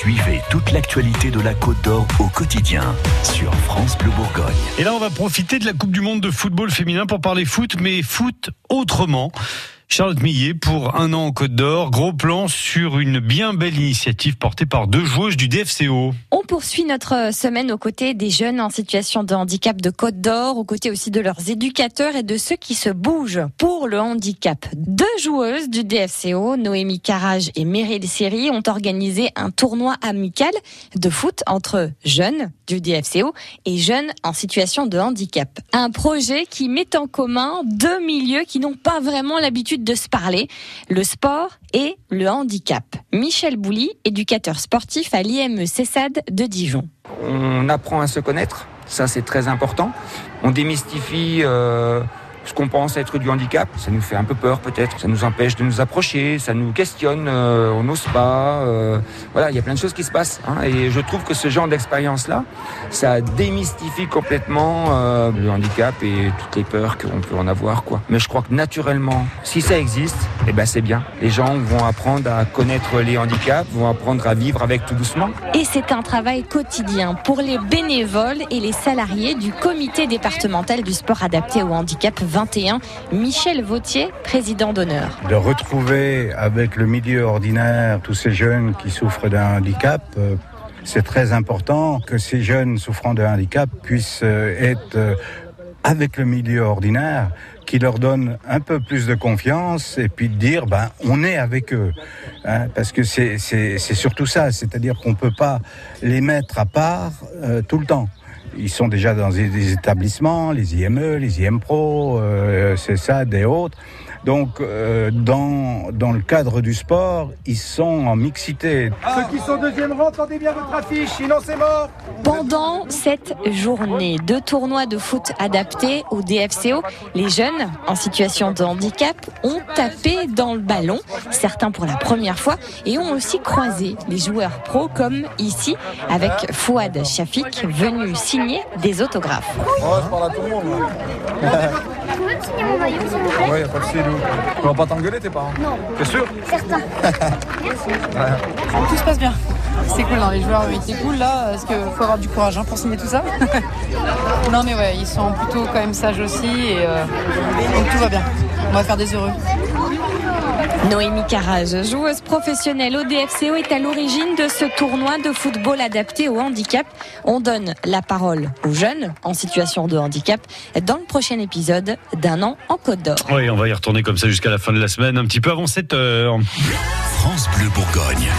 Suivez toute l'actualité de la Côte d'Or au quotidien sur France Bleu Bourgogne. Et là, on va profiter de la Coupe du Monde de football féminin pour parler foot, mais foot autrement. Charlotte Millet pour un an en Côte d'Or. Gros plan sur une bien belle initiative portée par deux joueuses du DFCO. Poursuit notre semaine aux côtés des jeunes en situation de handicap de Côte d'Or, aux côtés aussi de leurs éducateurs et de ceux qui se bougent pour le handicap. Deux joueuses du DFCO, Noémie Carrage et Meryl Siri, ont organisé un tournoi amical de foot entre jeunes du DFCO et jeunes en situation de handicap. Un projet qui met en commun deux milieux qui n'ont pas vraiment l'habitude de se parler, le sport et le handicap. Michel Bouly, éducateur sportif à l'IME CESAD de Dijon. On apprend à se connaître, ça c'est très important. On démystifie euh, ce qu'on pense être du handicap. Ça nous fait un peu peur peut-être, ça nous empêche de nous approcher, ça nous questionne, euh, on n'ose pas. Euh, voilà, il y a plein de choses qui se passent. Hein, et je trouve que ce genre d'expérience-là, ça démystifie complètement euh, le handicap et toutes les peurs qu'on peut en avoir. Quoi. Mais je crois que naturellement, si ça existe, eh ben c'est bien. Les gens vont apprendre à connaître les handicaps, vont apprendre à vivre avec tout doucement. Et c'est un travail quotidien pour les bénévoles et les salariés du comité départemental du sport adapté au handicap 21, Michel Vautier, président d'honneur. De retrouver avec le milieu ordinaire tous ces jeunes qui souffrent d'un handicap, euh, c'est très important que ces jeunes souffrant de handicap puissent euh, être euh, avec le milieu ordinaire qui leur donne un peu plus de confiance et puis de dire ben on est avec eux hein, parce que c'est surtout ça c'est-à-dire qu'on peut pas les mettre à part tout le temps ils sont déjà dans des, établissements, les IME, les IM Pro, euh, c'est ça, des autres. Donc, euh, dans, dans le cadre du sport, ils sont en mixité. Ceux qui sont deuxième rang, tendez bien votre affiche, sinon c'est mort. Pendant cette journée de tournoi de foot adapté au DFCO, les jeunes en situation de handicap ont tapé dans le ballon, certains pour la première fois, et ont aussi croisé les joueurs pros comme ici avec Fouad Shafik venu signer des autographes. Oh, je parle à tout le monde. Peux me signer mon maillot, s'il vous plaît Ouais, y a pas de style. Tu vas pas t'engueuler, tes parents? Non. T'es sûr? Certain. Tout se passe bien. C'est cool, hein, les joueurs ils étaient cool là, parce qu'il faut avoir du courage hein, pour signer tout ça? non mais ouais, ils sont plutôt quand même sages aussi, et euh, donc tout va bien. On va faire des heureux. Noémie Carrage, joueuse professionnelle au DFCO, est à l'origine de ce tournoi de football adapté au handicap. On donne la parole aux jeunes en situation de handicap dans le prochain épisode d'un an en Côte d'Or. Oui, on va y retourner comme ça jusqu'à la fin de la semaine, un petit peu avant 7 heures. France Bleu Bourgogne.